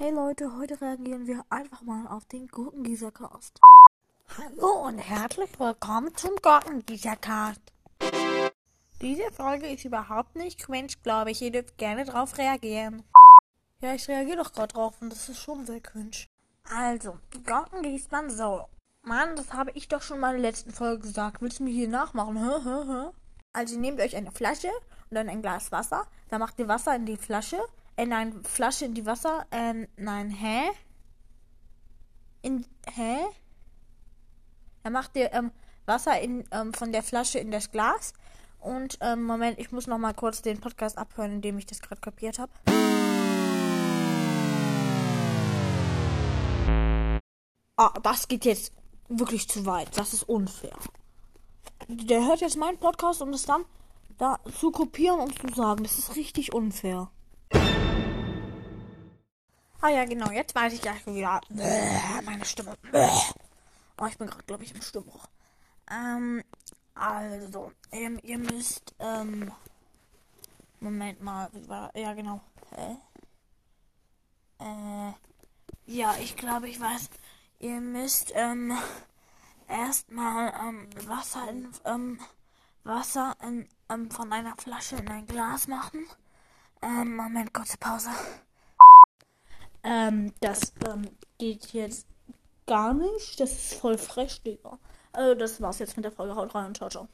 Hey Leute, heute reagieren wir einfach mal auf den Gurkengießer-Cast. Hallo und herzlich willkommen zum Gurkengießer-Cast. Diese Folge ist überhaupt nicht cringe, glaube ich. Ihr dürft gerne drauf reagieren. Ja, ich reagiere doch gerade drauf und das ist schon sehr cringe. Also, Gurken gießt man so. Mann, das habe ich doch schon mal in der letzten Folge gesagt. Willst du mir hier nachmachen? Also, ihr nehmt euch eine Flasche und dann ein Glas Wasser. Da macht ihr Wasser in die Flasche äh, nein, Flasche in die Wasser. Äh, nein, hä? In, hä? Dann macht ihr ähm, Wasser in, ähm, von der Flasche in das Glas. Und, ähm, Moment, ich muss noch mal kurz den Podcast abhören, in dem ich das gerade kapiert habe. Ah, das geht jetzt wirklich zu weit. Das ist unfair. Der hört jetzt meinen Podcast, um das dann da zu kopieren und zu sagen. Das ist richtig unfair. Ah ja, genau, jetzt weiß ich gleich wieder. Meine Stimme. Bäh. Oh, ich bin gerade, glaube ich, im Stimmbruch. Ähm, also, ihr, ihr müsst, ähm, Moment mal, ja, genau. Hä? Äh, ja, ich glaube, ich weiß. Ihr müsst, ähm, erstmal, ähm, Wasser in, ähm, Wasser in, ähm, von einer Flasche in ein Glas machen. Ähm, Moment, kurze Pause. Ähm, das ähm, geht jetzt gar nicht. Das ist voll frech, Digga. Also, das war's jetzt mit der Folge. Haut rein und ciao, ciao.